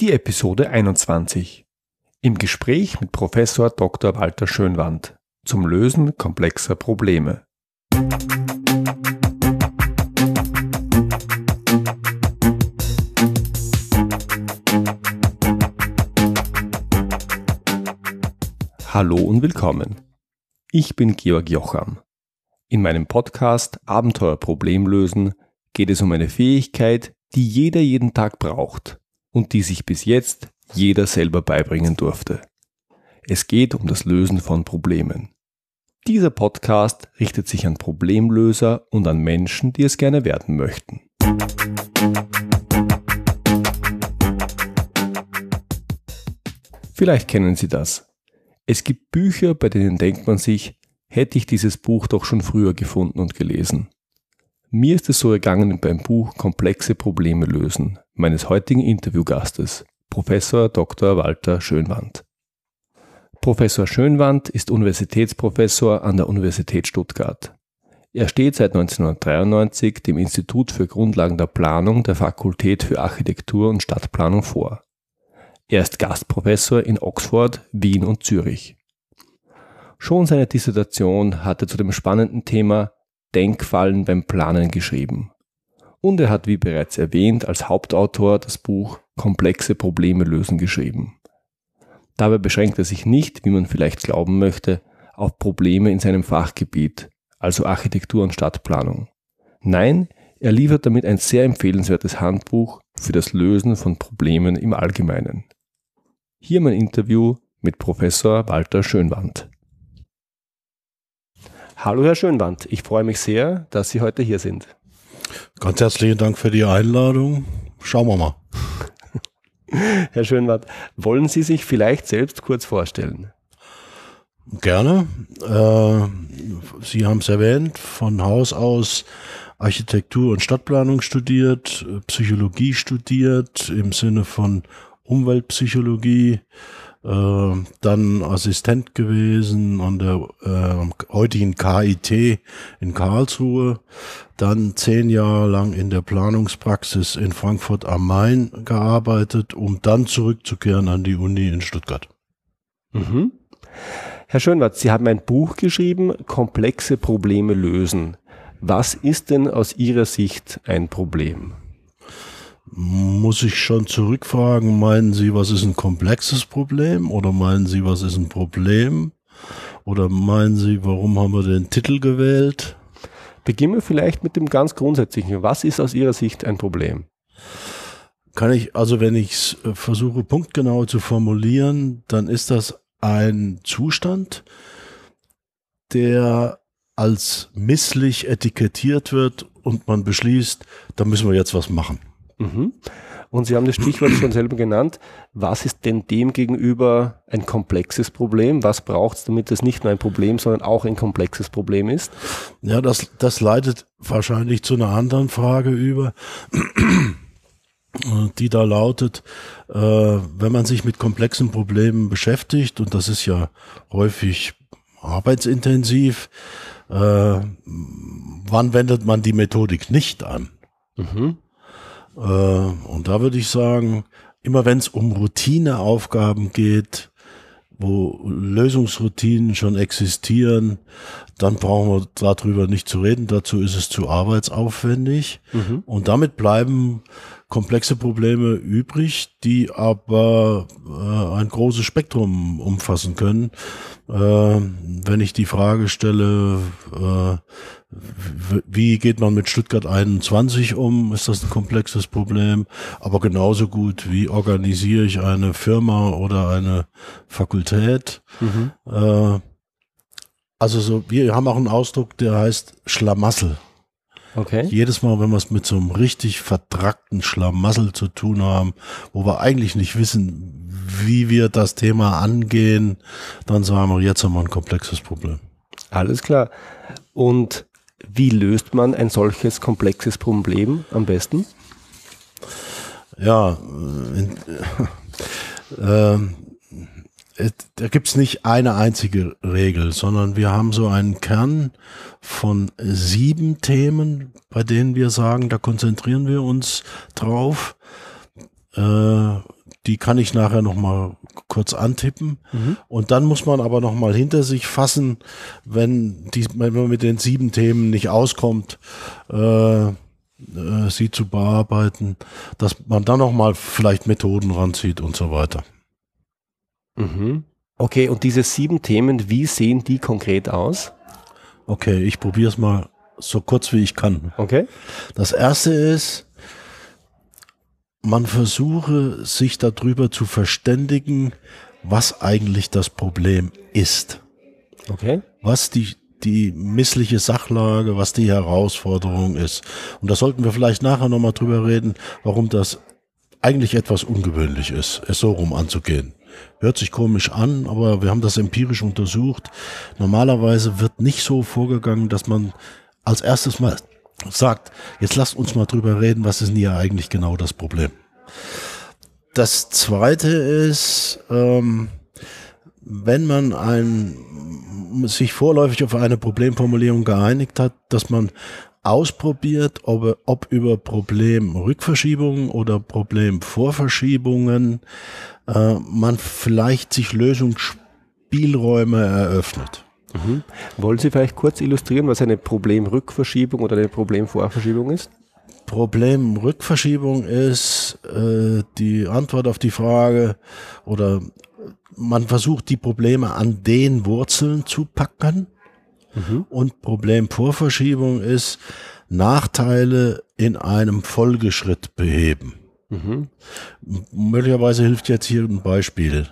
Die Episode 21. Im Gespräch mit Professor Dr. Walter Schönwand zum Lösen komplexer Probleme. Hallo und willkommen. Ich bin Georg Jocham. In meinem Podcast Abenteuer Problemlösen geht es um eine Fähigkeit, die jeder jeden Tag braucht und die sich bis jetzt jeder selber beibringen durfte. Es geht um das Lösen von Problemen. Dieser Podcast richtet sich an Problemlöser und an Menschen, die es gerne werden möchten. Vielleicht kennen Sie das. Es gibt Bücher, bei denen denkt man sich, hätte ich dieses Buch doch schon früher gefunden und gelesen. Mir ist es so ergangen beim Buch Komplexe Probleme lösen meines heutigen Interviewgastes, Professor Dr. Walter Schönwand. Professor Schönwand ist Universitätsprofessor an der Universität Stuttgart. Er steht seit 1993 dem Institut für Grundlagen der Planung der Fakultät für Architektur und Stadtplanung vor. Er ist Gastprofessor in Oxford, Wien und Zürich. Schon seine Dissertation hatte zu dem spannenden Thema Denkfallen beim Planen geschrieben. Und er hat, wie bereits erwähnt, als Hauptautor das Buch Komplexe Probleme lösen geschrieben. Dabei beschränkt er sich nicht, wie man vielleicht glauben möchte, auf Probleme in seinem Fachgebiet, also Architektur und Stadtplanung. Nein, er liefert damit ein sehr empfehlenswertes Handbuch für das Lösen von Problemen im Allgemeinen. Hier mein Interview mit Professor Walter Schönwand. Hallo Herr Schönwand, ich freue mich sehr, dass Sie heute hier sind. Ganz herzlichen Dank für die Einladung. Schauen wir mal. Herr Schönwand, wollen Sie sich vielleicht selbst kurz vorstellen? Gerne. Äh, Sie haben es erwähnt, von Haus aus Architektur und Stadtplanung studiert, Psychologie studiert im Sinne von Umweltpsychologie, äh, dann Assistent gewesen an der äh, heutigen KIT in Karlsruhe, dann zehn Jahre lang in der Planungspraxis in Frankfurt am Main gearbeitet, um dann zurückzukehren an die Uni in Stuttgart. Mhm. Herr Schönwart, Sie haben ein Buch geschrieben, Komplexe Probleme lösen. Was ist denn aus Ihrer Sicht ein Problem? Muss ich schon zurückfragen, meinen Sie, was ist ein komplexes Problem oder meinen Sie, was ist ein Problem? Oder meinen Sie, warum haben wir den Titel gewählt? Beginnen wir vielleicht mit dem ganz Grundsätzlichen. Was ist aus Ihrer Sicht ein Problem? Kann ich, also wenn ich es äh, versuche punktgenau zu formulieren, dann ist das ein Zustand, der als misslich etikettiert wird und man beschließt, da müssen wir jetzt was machen. Mhm. Und Sie haben das Stichwort schon selber genannt. Was ist denn dem gegenüber ein komplexes Problem? Was braucht es, damit es nicht nur ein Problem, sondern auch ein komplexes Problem ist? Ja, das, das leitet wahrscheinlich zu einer anderen Frage über, die da lautet, äh, wenn man sich mit komplexen Problemen beschäftigt, und das ist ja häufig arbeitsintensiv, äh, wann wendet man die Methodik nicht an? Mhm. Äh, und da würde ich sagen, immer wenn es um Routineaufgaben geht, wo Lösungsroutinen schon existieren, dann brauchen wir darüber nicht zu reden. Dazu ist es zu arbeitsaufwendig. Mhm. Und damit bleiben komplexe Probleme übrig, die aber äh, ein großes Spektrum umfassen können. Äh, wenn ich die Frage stelle, äh, wie geht man mit Stuttgart 21 um, ist das ein komplexes Problem, aber genauso gut, wie organisiere ich eine Firma oder eine Fakultät. Mhm. Äh, also so, wir haben auch einen Ausdruck, der heißt Schlamassel. Okay. Jedes Mal, wenn wir es mit so einem richtig vertrackten Schlamassel zu tun haben, wo wir eigentlich nicht wissen, wie wir das Thema angehen, dann sagen wir, jetzt haben wir ein komplexes Problem. Alles klar. Und wie löst man ein solches komplexes Problem am besten? Ja, in, äh, äh, da gibt's nicht eine einzige Regel, sondern wir haben so einen Kern von sieben Themen, bei denen wir sagen, da konzentrieren wir uns drauf. Äh, die kann ich nachher noch mal kurz antippen. Mhm. Und dann muss man aber noch mal hinter sich fassen, wenn, die, wenn man mit den sieben Themen nicht auskommt, äh, äh, sie zu bearbeiten, dass man dann noch mal vielleicht Methoden ranzieht und so weiter. Mhm. Okay, und diese sieben Themen, wie sehen die konkret aus? Okay, ich probiere es mal so kurz wie ich kann. Okay. Das erste ist, man versuche sich darüber zu verständigen, was eigentlich das Problem ist. Okay. Was die, die missliche Sachlage, was die Herausforderung ist. Und da sollten wir vielleicht nachher nochmal drüber reden, warum das eigentlich etwas ungewöhnlich ist, es so rum anzugehen. Hört sich komisch an, aber wir haben das empirisch untersucht. Normalerweise wird nicht so vorgegangen, dass man als erstes mal sagt, jetzt lasst uns mal drüber reden, was ist denn hier eigentlich genau das Problem. Das zweite ist, ähm, wenn man ein, sich vorläufig auf eine Problemformulierung geeinigt hat, dass man ausprobiert, ob, ob über Problemrückverschiebungen oder Problemvorverschiebungen äh, man vielleicht sich Lösungsspielräume eröffnet. Mhm. Wollen Sie vielleicht kurz illustrieren, was eine Problemrückverschiebung oder eine Problemvorverschiebung ist? Problemrückverschiebung ist äh, die Antwort auf die Frage oder man versucht die Probleme an den Wurzeln zu packen mhm. und Problemvorverschiebung ist Nachteile in einem Folgeschritt beheben. Mhm. Möglicherweise hilft jetzt hier ein Beispiel.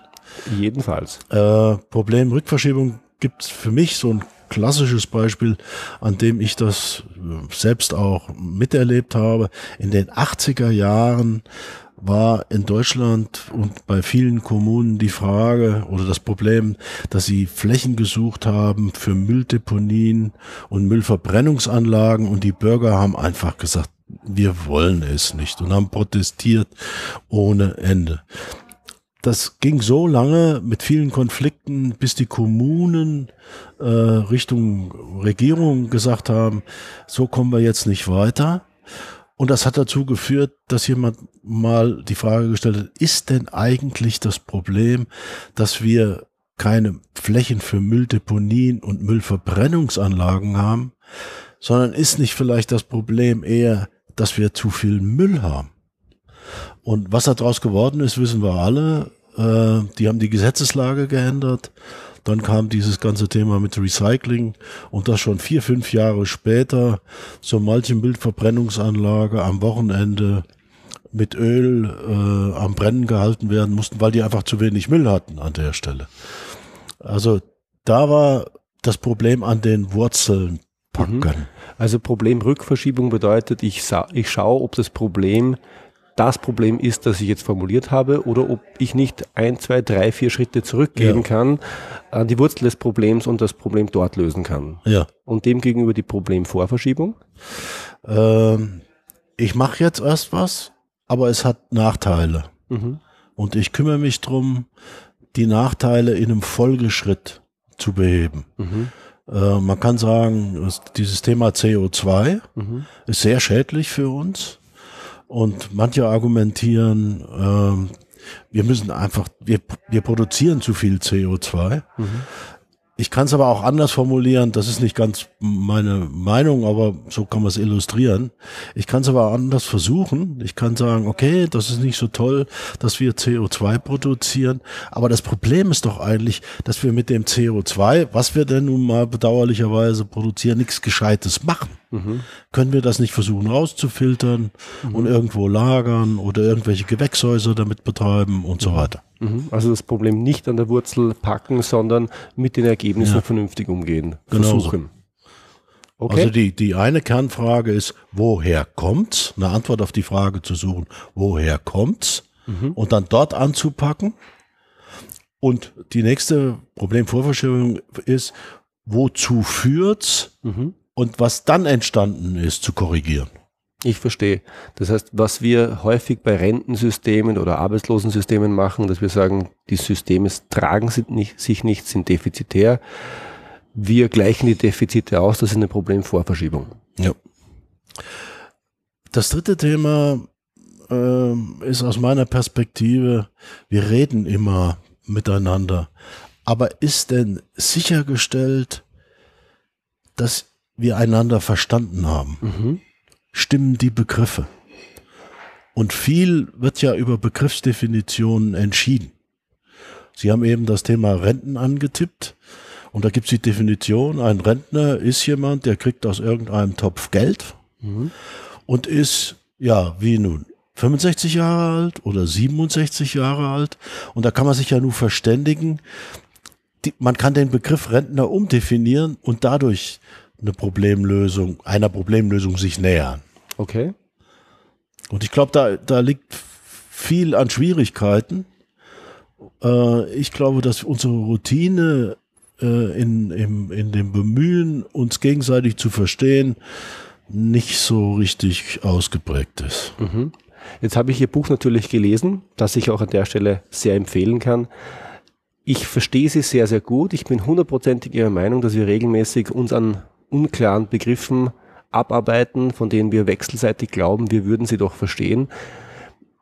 Jedenfalls. Äh, Problemrückverschiebung gibt es für mich so ein klassisches Beispiel, an dem ich das äh, selbst auch miterlebt habe. In den 80er Jahren war in Deutschland und bei vielen Kommunen die Frage oder das Problem, dass sie Flächen gesucht haben für Mülldeponien und Müllverbrennungsanlagen und die Bürger haben einfach gesagt, wir wollen es nicht und haben protestiert ohne Ende das ging so lange mit vielen Konflikten, bis die Kommunen äh, Richtung Regierung gesagt haben, so kommen wir jetzt nicht weiter. Und das hat dazu geführt, dass jemand mal die Frage gestellt hat, ist denn eigentlich das Problem, dass wir keine Flächen für Mülldeponien und Müllverbrennungsanlagen haben, sondern ist nicht vielleicht das Problem eher, dass wir zu viel Müll haben? Und was daraus geworden ist, wissen wir alle. Äh, die haben die Gesetzeslage geändert. Dann kam dieses ganze Thema mit Recycling und das schon vier, fünf Jahre später so manche Bildverbrennungsanlage am Wochenende mit Öl äh, am Brennen gehalten werden mussten, weil die einfach zu wenig Müll hatten an der Stelle. Also da war das Problem an den Wurzeln packen. Mhm. Also Problemrückverschiebung bedeutet, ich, ich schaue, ob das Problem das Problem ist, das ich jetzt formuliert habe, oder ob ich nicht ein, zwei, drei, vier Schritte zurückgehen ja. kann an die Wurzel des Problems und das Problem dort lösen kann. Ja. Und dem gegenüber die Problemvorverschiebung? Ähm, ich mache jetzt erst was, aber es hat Nachteile. Mhm. Und ich kümmere mich drum, die Nachteile in einem Folgeschritt zu beheben. Mhm. Äh, man kann sagen, dieses Thema CO2 mhm. ist sehr schädlich für uns. Und manche argumentieren, ähm, wir müssen einfach, wir, wir produzieren zu viel CO2. Mhm. Ich kann es aber auch anders formulieren, das ist nicht ganz meine Meinung, aber so kann man es illustrieren. Ich kann es aber anders versuchen. Ich kann sagen, okay, das ist nicht so toll, dass wir CO2 produzieren, aber das Problem ist doch eigentlich, dass wir mit dem CO2, was wir denn nun mal bedauerlicherweise produzieren, nichts Gescheites machen. Mhm. Können wir das nicht versuchen rauszufiltern mhm. und irgendwo lagern oder irgendwelche Gewächshäuser damit betreiben und so mhm. weiter? Mhm. Also das Problem nicht an der Wurzel packen, sondern mit den Ergebnissen ja. vernünftig umgehen. Genau versuchen. Okay. Also die, die eine Kernfrage ist, woher kommt's? Eine Antwort auf die Frage zu suchen, woher kommt's? Mhm. Und dann dort anzupacken. Und die nächste Problemvorverschiebung ist, wozu führt's? Mhm. Und was dann entstanden ist, zu korrigieren. Ich verstehe. Das heißt, was wir häufig bei Rentensystemen oder Arbeitslosensystemen machen, dass wir sagen, die Systeme tragen sich nicht, sind defizitär. Wir gleichen die Defizite aus, das ist eine Problemvorverschiebung. Ja. Das dritte Thema äh, ist aus meiner Perspektive, wir reden immer miteinander. Aber ist denn sichergestellt, dass wir einander verstanden haben? Mhm. Stimmen die Begriffe? Und viel wird ja über Begriffsdefinitionen entschieden. Sie haben eben das Thema Renten angetippt. Und da gibt es die Definition, ein Rentner ist jemand, der kriegt aus irgendeinem Topf Geld mhm. und ist, ja, wie nun, 65 Jahre alt oder 67 Jahre alt. Und da kann man sich ja nur verständigen. Die, man kann den Begriff Rentner umdefinieren und dadurch eine Problemlösung, einer Problemlösung sich nähern. Okay. Und ich glaube, da, da liegt viel an Schwierigkeiten. Äh, ich glaube, dass unsere Routine äh, in, im, in dem Bemühen, uns gegenseitig zu verstehen, nicht so richtig ausgeprägt ist. Mhm. Jetzt habe ich Ihr Buch natürlich gelesen, das ich auch an der Stelle sehr empfehlen kann. Ich verstehe Sie sehr, sehr gut. Ich bin hundertprozentig Ihrer Meinung, dass wir regelmäßig uns an unklaren Begriffen abarbeiten, von denen wir wechselseitig glauben, wir würden sie doch verstehen.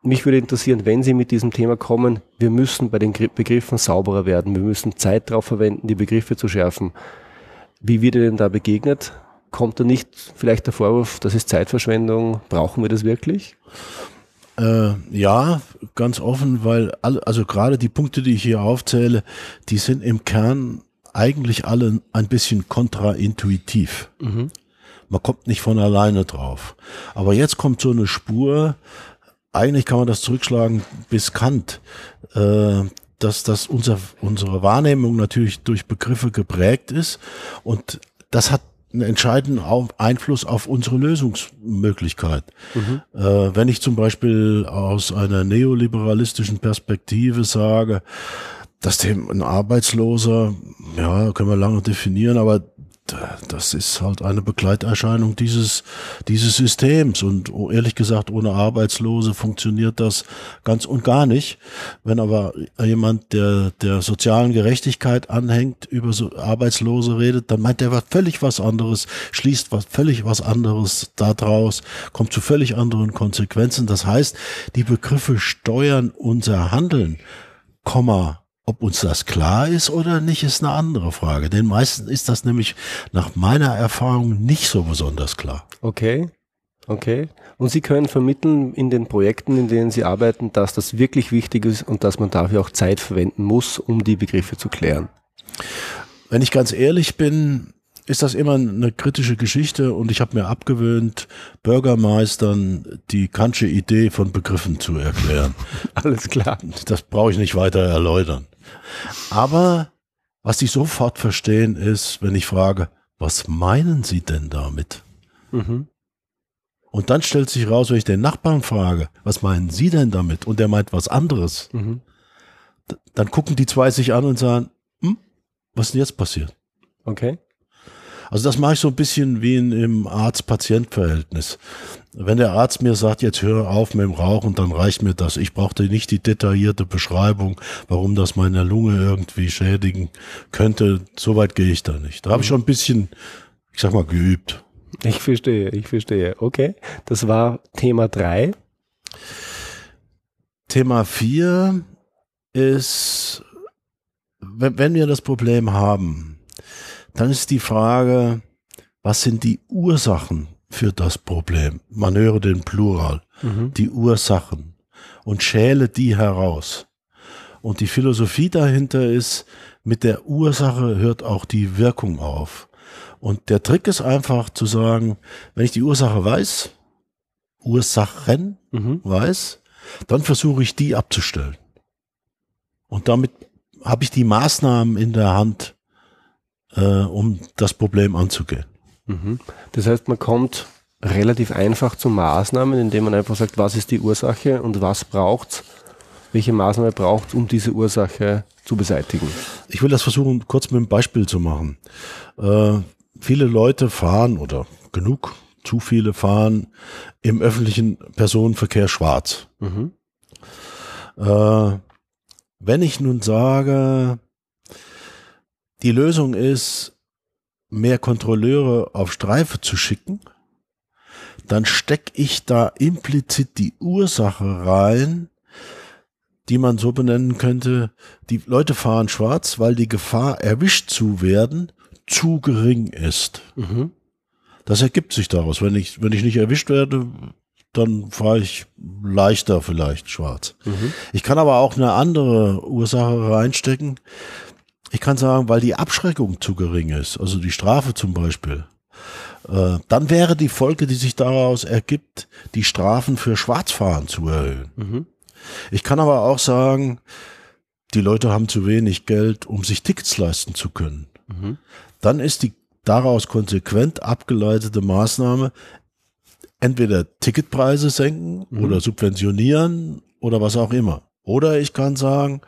Mich würde interessieren, wenn Sie mit diesem Thema kommen, wir müssen bei den Begriffen sauberer werden, wir müssen Zeit darauf verwenden, die Begriffe zu schärfen. Wie wird Ihnen da begegnet? Kommt da nicht vielleicht der Vorwurf, das ist Zeitverschwendung, brauchen wir das wirklich? Äh, ja, ganz offen, weil alle, also gerade die Punkte, die ich hier aufzähle, die sind im Kern eigentlich alle ein bisschen kontraintuitiv. Mhm. Man kommt nicht von alleine drauf. Aber jetzt kommt so eine Spur, eigentlich kann man das zurückschlagen bis Kant, äh, dass, dass unser, unsere Wahrnehmung natürlich durch Begriffe geprägt ist und das hat einen entscheidenden Einfluss auf unsere Lösungsmöglichkeit. Mhm. Äh, wenn ich zum Beispiel aus einer neoliberalistischen Perspektive sage, dass dem ein Arbeitsloser, ja, können wir lange definieren, aber das ist halt eine Begleiterscheinung dieses, dieses Systems. Und ehrlich gesagt, ohne Arbeitslose funktioniert das ganz und gar nicht. Wenn aber jemand, der der sozialen Gerechtigkeit anhängt, über so Arbeitslose redet, dann meint er was völlig was anderes, schließt was völlig was anderes daraus, kommt zu völlig anderen Konsequenzen. Das heißt, die Begriffe steuern unser Handeln, Komma, ob uns das klar ist oder nicht, ist eine andere Frage. Den meisten ist das nämlich nach meiner Erfahrung nicht so besonders klar. Okay. Okay. Und Sie können vermitteln in den Projekten, in denen Sie arbeiten, dass das wirklich wichtig ist und dass man dafür auch Zeit verwenden muss, um die Begriffe zu klären. Wenn ich ganz ehrlich bin, ist das immer eine kritische Geschichte und ich habe mir abgewöhnt, Bürgermeistern die kantsche Idee von Begriffen zu erklären. Alles klar. Das brauche ich nicht weiter erläutern. Aber was sie sofort verstehen ist, wenn ich frage, was meinen Sie denn damit? Mhm. Und dann stellt sich raus, wenn ich den Nachbarn frage, was meinen Sie denn damit? Und der meint was anderes. Mhm. Dann gucken die zwei sich an und sagen, hm, was ist denn jetzt passiert? Okay. Also das mache ich so ein bisschen wie in, im Arzt-Patient-Verhältnis. Wenn der Arzt mir sagt, jetzt höre auf mit dem Rauchen, dann reicht mir das. Ich brauchte nicht die detaillierte Beschreibung, warum das meine Lunge irgendwie schädigen könnte. Soweit gehe ich da nicht. Da habe ich schon ein bisschen, ich sag mal, geübt. Ich verstehe, ich verstehe. Okay, das war Thema drei. Thema vier ist, wenn, wenn wir das Problem haben, dann ist die Frage, was sind die Ursachen für das Problem? Man höre den Plural, mhm. die Ursachen und schäle die heraus. Und die Philosophie dahinter ist, mit der Ursache hört auch die Wirkung auf. Und der Trick ist einfach zu sagen, wenn ich die Ursache weiß, Ursachen mhm. weiß, dann versuche ich die abzustellen. Und damit habe ich die Maßnahmen in der Hand, äh, um das Problem anzugehen. Mhm. Das heißt, man kommt relativ einfach zu Maßnahmen, indem man einfach sagt, was ist die Ursache und was braucht's, welche Maßnahme braucht um diese Ursache zu beseitigen. Ich will das versuchen, kurz mit einem Beispiel zu machen. Äh, viele Leute fahren oder genug, zu viele fahren im öffentlichen Personenverkehr schwarz. Mhm. Äh, wenn ich nun sage, die Lösung ist, mehr Kontrolleure auf Streife zu schicken, dann stecke ich da implizit die Ursache rein, die man so benennen könnte, die Leute fahren schwarz, weil die Gefahr, erwischt zu werden, zu gering ist. Mhm. Das ergibt sich daraus. Wenn ich, wenn ich nicht erwischt werde, dann fahre ich leichter vielleicht schwarz. Mhm. Ich kann aber auch eine andere Ursache reinstecken. Ich kann sagen, weil die Abschreckung zu gering ist, also die Strafe zum Beispiel. Äh, dann wäre die Folge, die sich daraus ergibt, die Strafen für Schwarzfahren zu erhöhen. Mhm. Ich kann aber auch sagen, die Leute haben zu wenig Geld, um sich Tickets leisten zu können. Mhm. Dann ist die daraus konsequent abgeleitete Maßnahme, entweder Ticketpreise senken mhm. oder subventionieren oder was auch immer. Oder ich kann sagen,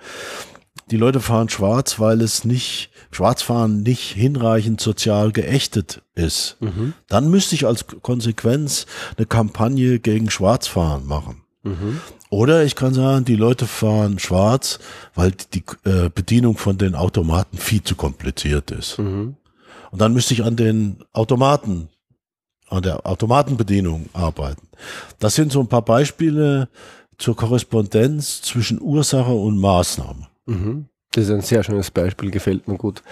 die Leute fahren schwarz, weil es nicht, Schwarzfahren nicht hinreichend sozial geächtet ist. Mhm. Dann müsste ich als Konsequenz eine Kampagne gegen Schwarzfahren machen. Mhm. Oder ich kann sagen, die Leute fahren schwarz, weil die äh, Bedienung von den Automaten viel zu kompliziert ist. Mhm. Und dann müsste ich an den Automaten, an der Automatenbedienung arbeiten. Das sind so ein paar Beispiele zur Korrespondenz zwischen Ursache und Maßnahme. Mhm. Das ist ein sehr schönes Beispiel, gefällt mir gut.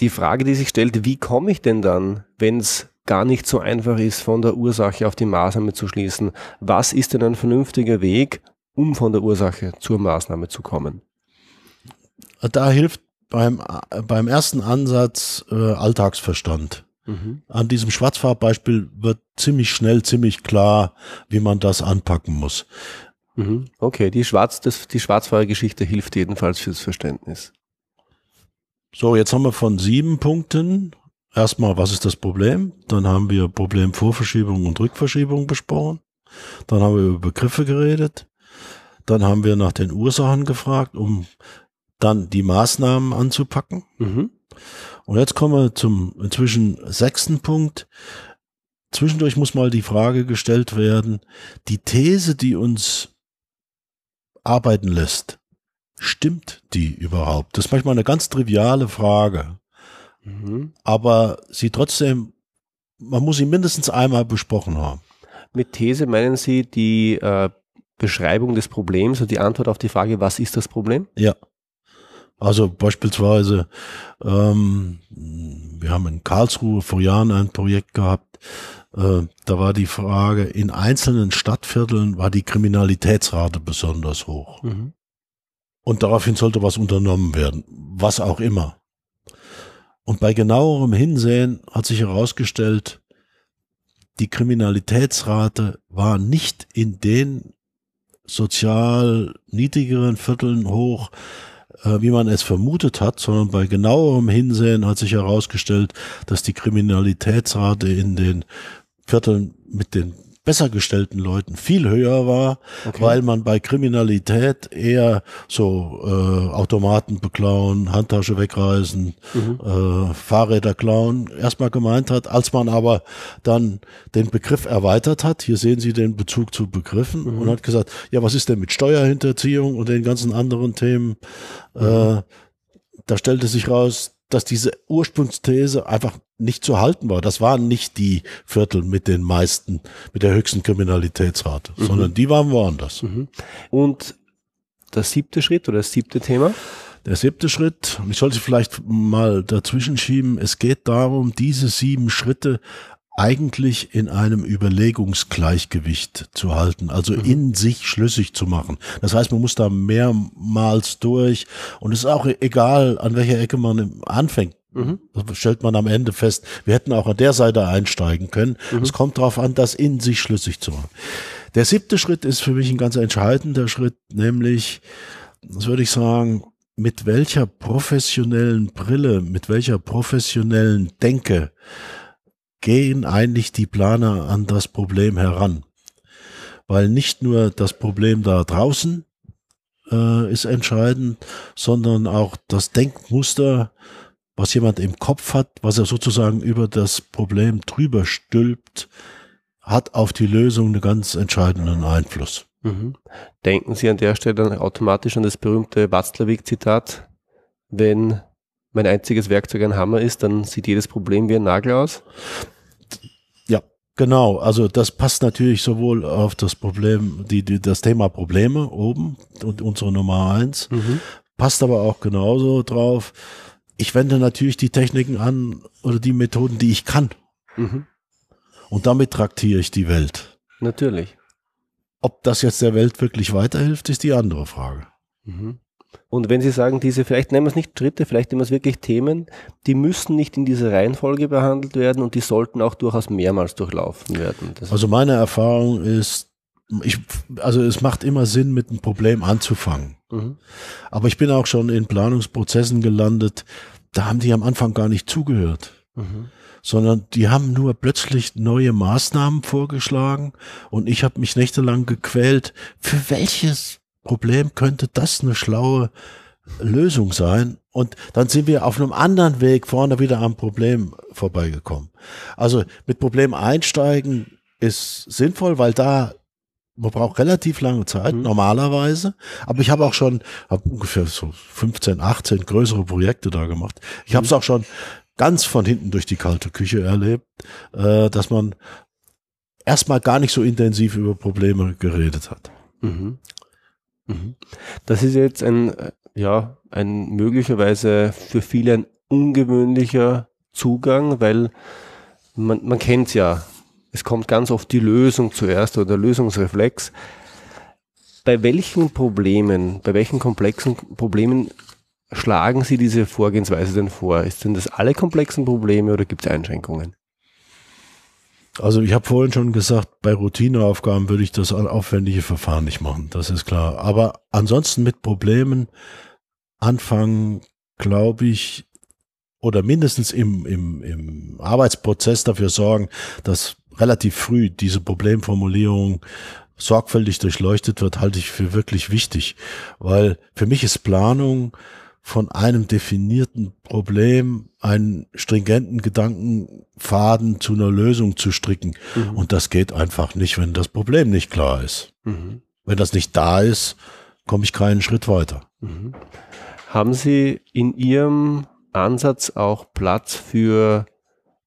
Die Frage, die sich stellt, wie komme ich denn dann, wenn es gar nicht so einfach ist, von der Ursache auf die Maßnahme zu schließen? Was ist denn ein vernünftiger Weg, um von der Ursache zur Maßnahme zu kommen? Da hilft beim, beim ersten Ansatz äh, Alltagsverstand. Mhm. An diesem Schwarzfarbbeispiel wird ziemlich schnell, ziemlich klar, wie man das anpacken muss. Mhm. Okay, die, Schwarz, das, die Schwarzfahrergeschichte hilft jedenfalls fürs Verständnis. So, jetzt haben wir von sieben Punkten erstmal, was ist das Problem? Dann haben wir Problemvorverschiebung und Rückverschiebung besprochen. Dann haben wir über Begriffe geredet. Dann haben wir nach den Ursachen gefragt, um dann die Maßnahmen anzupacken. Mhm. Und jetzt kommen wir zum inzwischen sechsten Punkt. Zwischendurch muss mal die Frage gestellt werden, die These, die uns arbeiten lässt, stimmt die überhaupt? Das ist manchmal eine ganz triviale Frage. Mhm. Aber sie trotzdem, man muss sie mindestens einmal besprochen haben. Mit These meinen Sie die äh, Beschreibung des Problems und die Antwort auf die Frage, was ist das Problem? Ja. Also beispielsweise, ähm, wir haben in Karlsruhe vor Jahren ein Projekt gehabt, äh, da war die Frage, in einzelnen Stadtvierteln war die Kriminalitätsrate besonders hoch. Mhm. Und daraufhin sollte was unternommen werden, was auch immer. Und bei genauerem Hinsehen hat sich herausgestellt, die Kriminalitätsrate war nicht in den sozial niedrigeren Vierteln hoch, äh, wie man es vermutet hat, sondern bei genauerem Hinsehen hat sich herausgestellt, dass die Kriminalitätsrate in den Vierteln mit den besser gestellten Leuten viel höher war, okay. weil man bei Kriminalität eher so äh, Automaten beklauen, Handtasche wegreißen, mhm. äh, Fahrräder klauen erstmal gemeint hat, als man aber dann den Begriff erweitert hat, hier sehen Sie den Bezug zu Begriffen mhm. und hat gesagt, ja, was ist denn mit Steuerhinterziehung und den ganzen anderen Themen? Mhm. Äh, da stellte sich raus, dass diese Ursprungsthese einfach nicht zu halten war. Das waren nicht die Viertel mit den meisten, mit der höchsten Kriminalitätsrate, mhm. sondern die waren woanders. Mhm. Und der siebte Schritt oder das siebte Thema? Der siebte Schritt, ich sollte vielleicht mal dazwischen schieben, es geht darum, diese sieben Schritte eigentlich in einem Überlegungsgleichgewicht zu halten, also mhm. in sich schlüssig zu machen. Das heißt, man muss da mehrmals durch und es ist auch egal, an welcher Ecke man anfängt. Mhm. Das stellt man am Ende fest. Wir hätten auch an der Seite einsteigen können. Mhm. Es kommt darauf an, das in sich schlüssig zu machen. Der siebte Schritt ist für mich ein ganz entscheidender Schritt, nämlich, das würde ich sagen, mit welcher professionellen Brille, mit welcher professionellen Denke gehen eigentlich die Planer an das Problem heran? Weil nicht nur das Problem da draußen äh, ist entscheidend, sondern auch das Denkmuster, was jemand im Kopf hat, was er sozusagen über das Problem drüber stülpt, hat auf die Lösung einen ganz entscheidenden Einfluss. Mhm. Denken Sie an der Stelle dann automatisch an das berühmte Watzlawick-Zitat, wenn mein einziges Werkzeug ein Hammer ist, dann sieht jedes Problem wie ein Nagel aus? Genau, also das passt natürlich sowohl auf das Problem, die, die das Thema Probleme oben und unsere Nummer eins, Mhm. passt aber auch genauso drauf. Ich wende natürlich die Techniken an oder die Methoden, die ich kann. Mhm. Und damit traktiere ich die Welt. Natürlich. Ob das jetzt der Welt wirklich weiterhilft, ist die andere Frage. Mhm. Und wenn Sie sagen, diese, vielleicht nehmen wir es nicht Schritte, vielleicht nehmen wir es wirklich Themen, die müssen nicht in dieser Reihenfolge behandelt werden und die sollten auch durchaus mehrmals durchlaufen werden. Das Also meine Erfahrung ist, ich, also es macht immer Sinn, mit einem Problem anzufangen. mhm. Aber ich bin auch schon in Planungsprozessen gelandet, da haben die am Anfang gar nicht zugehört. Mhm. sondern die haben nur plötzlich neue Maßnahmen vorgeschlagen und ich habe mich nächtelang gequält, für welches Problem könnte das eine schlaue Lösung sein? Und dann sind wir auf einem anderen Weg vorne wieder am Problem vorbeigekommen. Also mit Problem einsteigen ist sinnvoll, weil da man braucht relativ lange Zeit, Mhm. normalerweise. Aber ich habe auch schon, habe ungefähr so 15, 18 größere Projekte da gemacht. Ich habe es auch schon ganz von hinten durch die kalte Küche erlebt, äh, dass man erstmal gar nicht so intensiv über Probleme geredet hat. Mhm. Mhm. Das ist jetzt ein, äh, ja, ein möglicherweise für viele ein ungewöhnlicher Zugang, weil man, man kennt es ja. Es kommt ganz oft die Lösung zuerst oder der Lösungsreflex. Bei welchen Problemen, bei welchen komplexen Problemen schlagen Sie diese Vorgehensweise denn vor? Ist denn das alle komplexen Probleme oder gibt es Einschränkungen? Also ich habe vorhin schon gesagt, bei Routineaufgaben würde ich das aufwendige Verfahren nicht machen, das ist klar. Aber ansonsten mit Problemen anfangen, glaube ich, oder mindestens im, im, im Arbeitsprozess dafür sorgen, dass relativ früh diese Problemformulierung sorgfältig durchleuchtet wird, halte ich für wirklich wichtig. Weil für mich ist Planung von einem definierten Problem einen stringenten Gedankenfaden zu einer Lösung zu stricken. Mhm. Und das geht einfach nicht, wenn das Problem nicht klar ist. Mhm. Wenn das nicht da ist, komme ich keinen Schritt weiter. Mhm. Haben Sie in Ihrem Ansatz auch Platz für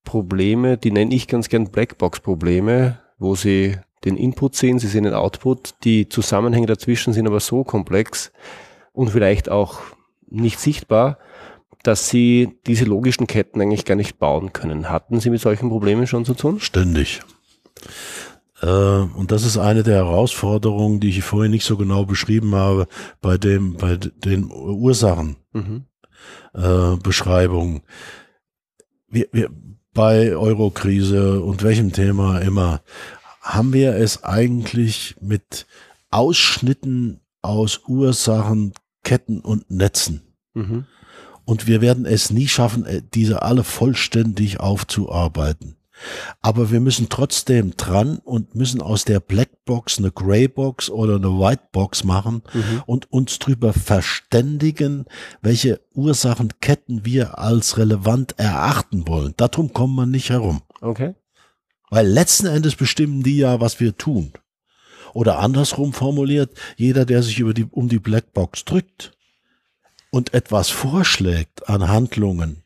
Probleme, die nenne ich ganz gern Blackbox-Probleme, wo Sie den Input sehen, Sie sehen den Output, die Zusammenhänge dazwischen sind aber so komplex und vielleicht auch nicht sichtbar, dass Sie diese logischen Ketten eigentlich gar nicht bauen können. Hatten Sie mit solchen Problemen schon zu tun? Ständig. Äh, und das ist eine der Herausforderungen, die ich vorhin nicht so genau beschrieben habe, bei dem, bei den Ursachen. Mhm. äh, Beschreibung. Wir, wir, bei Eurokrise und welchem Thema immer, haben wir es eigentlich mit Ausschnitten aus Ursachen, Ketten und Netzen. Mhm. Und wir werden es nie schaffen, äh, diese alle vollständig aufzuarbeiten. Aber wir müssen trotzdem dran und müssen aus der Blackbox eine Greybox oder eine Whitebox machen Mhm. und uns drüber verständigen, welche Ursachenketten wir als relevant erachten wollen. Darum kommt man nicht herum. Okay. Weil letzten Endes bestimmen die ja, was wir tun. Oder andersrum formuliert, jeder, der sich über die, um die Blackbox drückt und etwas vorschlägt an Handlungen,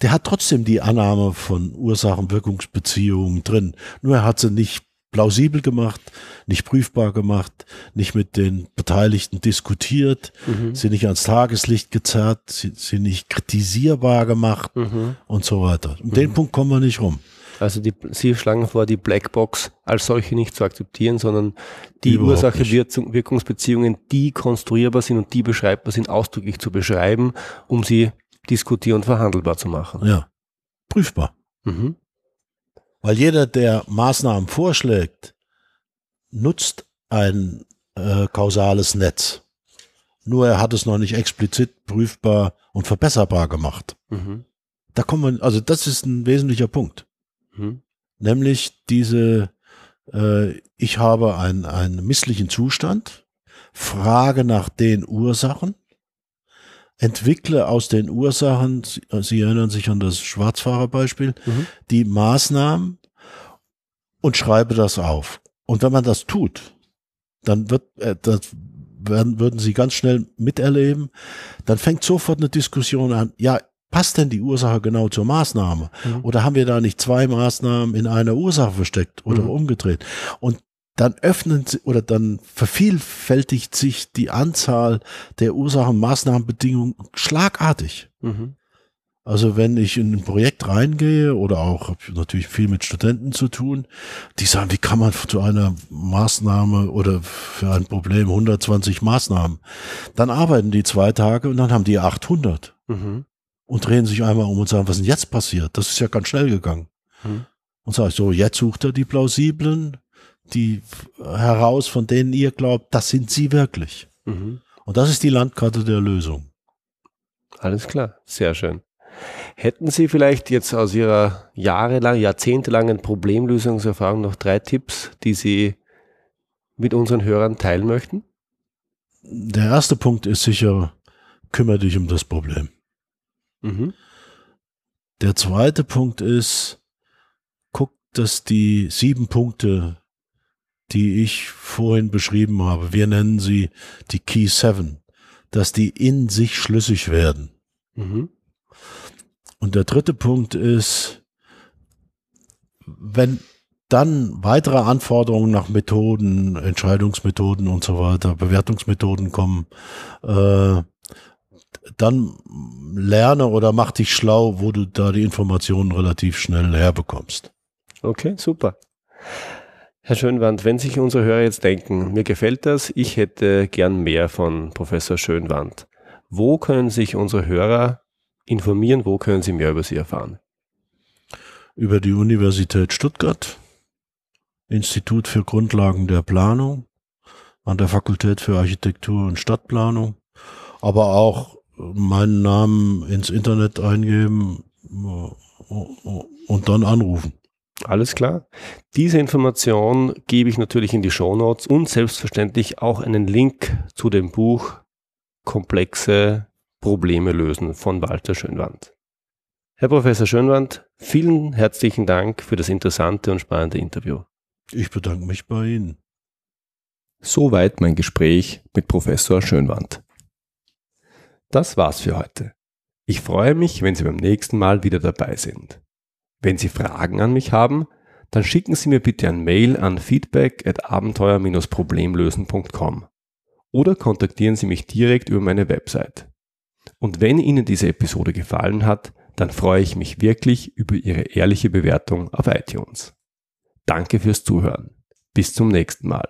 der hat trotzdem die Annahme von Ursachen-Wirkungsbeziehungen drin. Nur er hat sie nicht plausibel gemacht, nicht prüfbar gemacht, nicht mit den Beteiligten diskutiert, Mhm. sie nicht ans Tageslicht gezerrt, sie, sie nicht kritisierbar gemacht Mhm. und so weiter. Um den Punkt kommen wir nicht rum. Also die, Sie schlagen vor, die Blackbox als solche nicht zu akzeptieren, sondern die Überhaupt. Ursache-Wirkungsbeziehungen, die konstruierbar sind und die beschreibbar sind, ausdrücklich zu beschreiben, um sie diskutier- und verhandelbar zu machen. Ja, prüfbar. Mhm. Weil jeder, der Maßnahmen vorschlägt, nutzt ein äh, kausales Netz. Nur er hat es noch nicht explizit prüfbar und verbesserbar gemacht. Mhm. Da kommen wir, also das ist ein wesentlicher Punkt. Mhm. Nämlich diese, äh, ich habe einen, einen misslichen Zustand, frage nach den Ursachen, entwickle aus den Ursachen, Sie, Sie erinnern sich an das Schwarzfahrerbeispiel, Mhm. die Maßnahmen und schreibe das auf. Und wenn man das tut, dann wird, äh, das werden, würden Sie ganz schnell miterleben, dann fängt sofort eine Diskussion an, ja, passt denn die Ursache genau zur Maßnahme? Mhm. Oder haben wir da nicht zwei Maßnahmen in einer Ursache versteckt oder mhm. umgedreht? Und dann öffnen sie oder dann vervielfältigt sich die Anzahl der Ursachen, Maßnahmenbedingungen schlagartig. Mhm. Also wenn ich in ein Projekt reingehe oder auch habe natürlich viel mit Studenten zu tun, die sagen, wie kann man zu einer Maßnahme oder für ein Problem 120 Maßnahmen, dann arbeiten die zwei Tage und dann haben die 800 mhm. Und drehen sich einmal um und sagen, was ist denn jetzt passiert? Das ist ja ganz schnell gegangen. Mhm. Und sage ich so, jetzt sucht er die plausiblen, die heraus, von denen ihr glaubt, das sind sie wirklich. Mhm. Und das ist die Landkarte der Lösung. Alles klar, sehr schön. Hätten Sie vielleicht jetzt aus Ihrer jahrelang, jahrzehntelangen Problemlösungserfahrung noch drei Tipps, die Sie mit unseren Hörern teilen möchten? Der erste Punkt ist sicher, kümmere dich um das Problem. Mhm. Der zweite Punkt ist, guck, dass die sieben Punkte, die ich vorhin beschrieben habe, wir nennen sie die Key Seven, dass die in sich schlüssig werden. Mhm. Und der dritte Punkt ist, wenn dann weitere Anforderungen nach Methoden, Entscheidungsmethoden und so weiter, Bewertungsmethoden kommen, äh, dann lerne oder mach dich schlau, wo du da die Informationen relativ schnell herbekommst. Okay, super. Herr Schönwand, wenn sich unsere Hörer jetzt denken, mir gefällt das, ich hätte gern mehr von Professor Schönwand. Wo können sich unsere Hörer informieren? Wo können Sie mehr über Sie erfahren? Über die Universität Stuttgart, Institut für Grundlagen der Planung, an der Fakultät für Architektur und Stadtplanung, aber auch meinen Namen ins Internet eingeben äh, und dann anrufen. Alles klar. Diese Information gebe ich natürlich in die Show Notes und selbstverständlich auch einen Link zu dem Buch Komplexe Probleme lösen von Walter Schönwand. Herr Professor Schönwand, vielen herzlichen Dank für das interessante und spannende Interview. Ich bedanke mich bei Ihnen. Soweit mein Gespräch mit Professor Schönwand. Das war's für heute. Ich freue mich, wenn Sie beim nächsten Mal wieder dabei sind. Wenn Sie Fragen an mich haben, dann schicken Sie mir bitte ein Mail an feedback at abenteuer-problemlösen.com oder kontaktieren Sie mich direkt über meine Website und wenn Ihnen diese Episode gefallen hat, dann freue ich mich wirklich über Ihre ehrliche Bewertung auf iTunes. Danke fürs Zuhören. Bis zum nächsten Mal.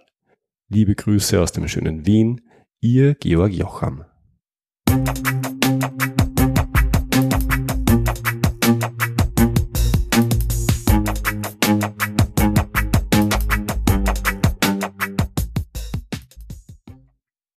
Liebe Grüße aus dem schönen Wien, Ihr Georg Jocham. Thank you.